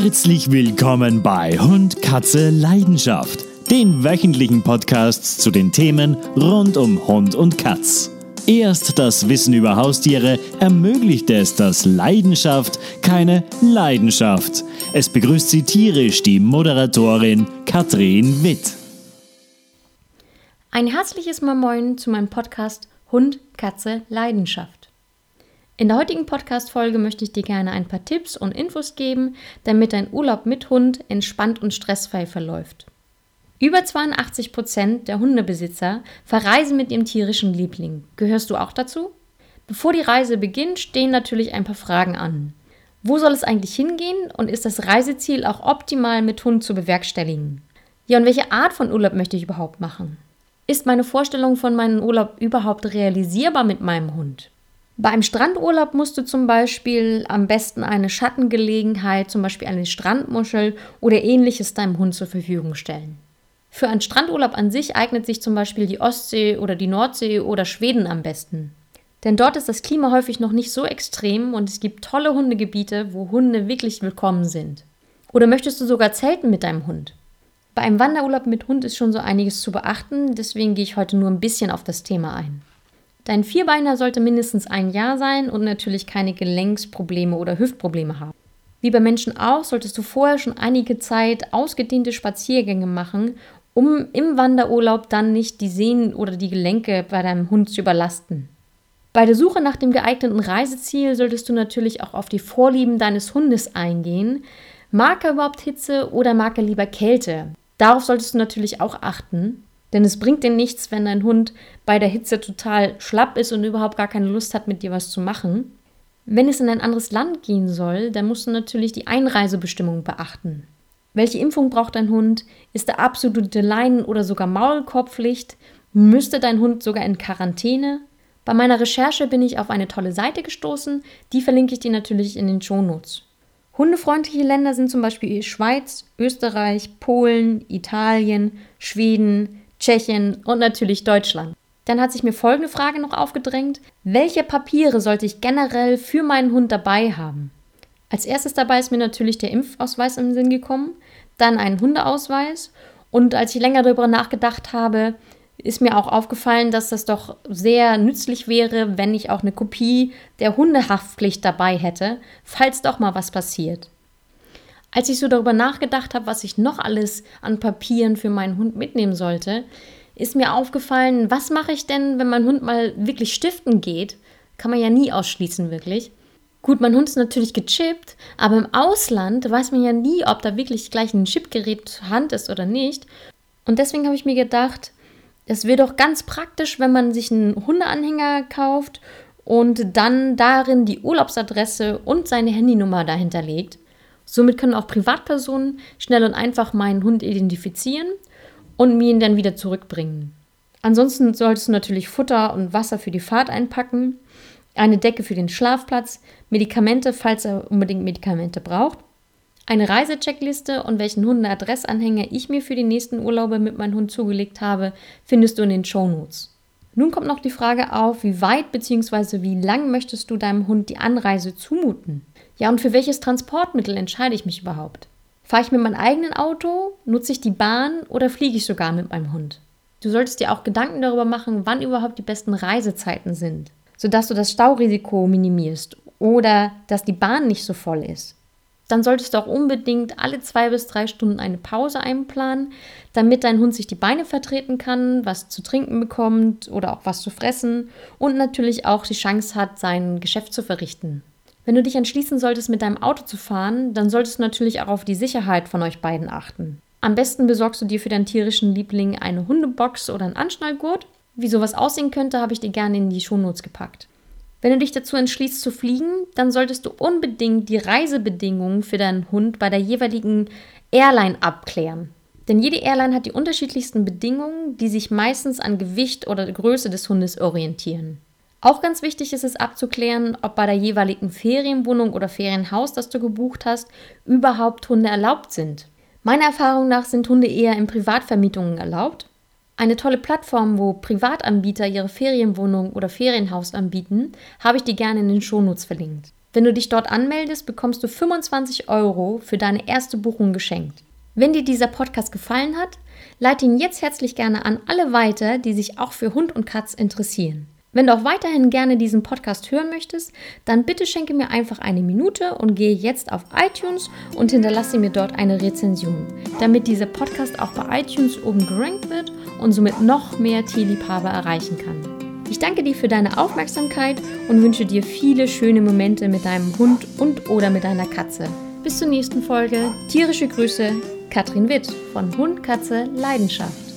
Herzlich willkommen bei Hund, Katze, Leidenschaft, den wöchentlichen Podcasts zu den Themen rund um Hund und Katz. Erst das Wissen über Haustiere ermöglicht es, dass Leidenschaft keine Leidenschaft. Es begrüßt sie tierisch die Moderatorin Katrin Witt. Ein herzliches Moin zu meinem Podcast Hund, Katze, Leidenschaft. In der heutigen Podcast-Folge möchte ich dir gerne ein paar Tipps und Infos geben, damit dein Urlaub mit Hund entspannt und stressfrei verläuft. Über 82 Prozent der Hundebesitzer verreisen mit ihrem tierischen Liebling. Gehörst du auch dazu? Bevor die Reise beginnt, stehen natürlich ein paar Fragen an. Wo soll es eigentlich hingehen und ist das Reiseziel auch optimal mit Hund zu bewerkstelligen? Ja, und welche Art von Urlaub möchte ich überhaupt machen? Ist meine Vorstellung von meinem Urlaub überhaupt realisierbar mit meinem Hund? Bei einem Strandurlaub musst du zum Beispiel am besten eine Schattengelegenheit, zum Beispiel eine Strandmuschel oder ähnliches deinem Hund zur Verfügung stellen. Für einen Strandurlaub an sich eignet sich zum Beispiel die Ostsee oder die Nordsee oder Schweden am besten. Denn dort ist das Klima häufig noch nicht so extrem und es gibt tolle Hundegebiete, wo Hunde wirklich willkommen sind. Oder möchtest du sogar zelten mit deinem Hund? Bei einem Wanderurlaub mit Hund ist schon so einiges zu beachten, deswegen gehe ich heute nur ein bisschen auf das Thema ein. Dein Vierbeiner sollte mindestens ein Jahr sein und natürlich keine Gelenksprobleme oder Hüftprobleme haben. Wie bei Menschen auch, solltest du vorher schon einige Zeit ausgedehnte Spaziergänge machen um im Wanderurlaub dann nicht die Sehnen oder die Gelenke bei deinem Hund zu überlasten. Bei der Suche nach dem geeigneten Reiseziel solltest du natürlich auch auf die Vorlieben deines Hundes eingehen. Mag er überhaupt Hitze oder mag er lieber Kälte? Darauf solltest du natürlich auch achten, denn es bringt dir nichts, wenn dein Hund bei der Hitze total schlapp ist und überhaupt gar keine Lust hat, mit dir was zu machen. Wenn es in ein anderes Land gehen soll, dann musst du natürlich die Einreisebestimmungen beachten. Welche Impfung braucht dein Hund? Ist der absolute Leinen- oder sogar Maulkorbpflicht? Müsste dein Hund sogar in Quarantäne? Bei meiner Recherche bin ich auf eine tolle Seite gestoßen, die verlinke ich dir natürlich in den Shownotes. Hundefreundliche Länder sind zum Beispiel Schweiz, Österreich, Polen, Italien, Schweden, Tschechien und natürlich Deutschland. Dann hat sich mir folgende Frage noch aufgedrängt. Welche Papiere sollte ich generell für meinen Hund dabei haben? Als erstes dabei ist mir natürlich der Impfausweis im Sinn gekommen dann einen Hundeausweis. Und als ich länger darüber nachgedacht habe, ist mir auch aufgefallen, dass das doch sehr nützlich wäre, wenn ich auch eine Kopie der Hundehaftpflicht dabei hätte, falls doch mal was passiert. Als ich so darüber nachgedacht habe, was ich noch alles an Papieren für meinen Hund mitnehmen sollte, ist mir aufgefallen, was mache ich denn, wenn mein Hund mal wirklich stiften geht? Kann man ja nie ausschließen, wirklich. Gut, mein Hund ist natürlich gechippt, aber im Ausland weiß man ja nie, ob da wirklich gleich ein Chipgerät zur Hand ist oder nicht. Und deswegen habe ich mir gedacht, es wäre doch ganz praktisch, wenn man sich einen Hundeanhänger kauft und dann darin die Urlaubsadresse und seine Handynummer dahinter legt. Somit können auch Privatpersonen schnell und einfach meinen Hund identifizieren und mir ihn dann wieder zurückbringen. Ansonsten solltest du natürlich Futter und Wasser für die Fahrt einpacken eine Decke für den Schlafplatz, Medikamente, falls er unbedingt Medikamente braucht, eine Reisecheckliste und welchen Hundeadressanhänger ich mir für die nächsten Urlaube mit meinem Hund zugelegt habe, findest du in den Shownotes. Nun kommt noch die Frage auf, wie weit bzw. wie lang möchtest du deinem Hund die Anreise zumuten? Ja, und für welches Transportmittel entscheide ich mich überhaupt? Fahre ich mit meinem eigenen Auto, nutze ich die Bahn oder fliege ich sogar mit meinem Hund? Du solltest dir auch Gedanken darüber machen, wann überhaupt die besten Reisezeiten sind sodass du das Staurisiko minimierst oder dass die Bahn nicht so voll ist. Dann solltest du auch unbedingt alle zwei bis drei Stunden eine Pause einplanen, damit dein Hund sich die Beine vertreten kann, was zu trinken bekommt oder auch was zu fressen und natürlich auch die Chance hat, sein Geschäft zu verrichten. Wenn du dich entschließen solltest, mit deinem Auto zu fahren, dann solltest du natürlich auch auf die Sicherheit von euch beiden achten. Am besten besorgst du dir für deinen tierischen Liebling eine Hundebox oder einen Anschnallgurt wie sowas aussehen könnte, habe ich dir gerne in die Shownotes gepackt. Wenn du dich dazu entschließt zu fliegen, dann solltest du unbedingt die Reisebedingungen für deinen Hund bei der jeweiligen Airline abklären. Denn jede Airline hat die unterschiedlichsten Bedingungen, die sich meistens an Gewicht oder Größe des Hundes orientieren. Auch ganz wichtig ist es abzuklären, ob bei der jeweiligen Ferienwohnung oder Ferienhaus, das du gebucht hast, überhaupt Hunde erlaubt sind. Meiner Erfahrung nach sind Hunde eher in Privatvermietungen erlaubt eine tolle Plattform, wo Privatanbieter ihre Ferienwohnung oder Ferienhaus anbieten, habe ich dir gerne in den Shownotes verlinkt. Wenn du dich dort anmeldest, bekommst du 25 Euro für deine erste Buchung geschenkt. Wenn dir dieser Podcast gefallen hat, leite ihn jetzt herzlich gerne an alle weiter, die sich auch für Hund und Katz interessieren. Wenn du auch weiterhin gerne diesen Podcast hören möchtest, dann bitte schenke mir einfach eine Minute und gehe jetzt auf iTunes und hinterlasse mir dort eine Rezension, damit dieser Podcast auch bei iTunes oben gerankt wird und somit noch mehr Tierliebhaber erreichen kann. Ich danke dir für deine Aufmerksamkeit und wünsche dir viele schöne Momente mit deinem Hund und oder mit deiner Katze. Bis zur nächsten Folge. Tierische Grüße, Katrin Witt von Hund, Katze, Leidenschaft.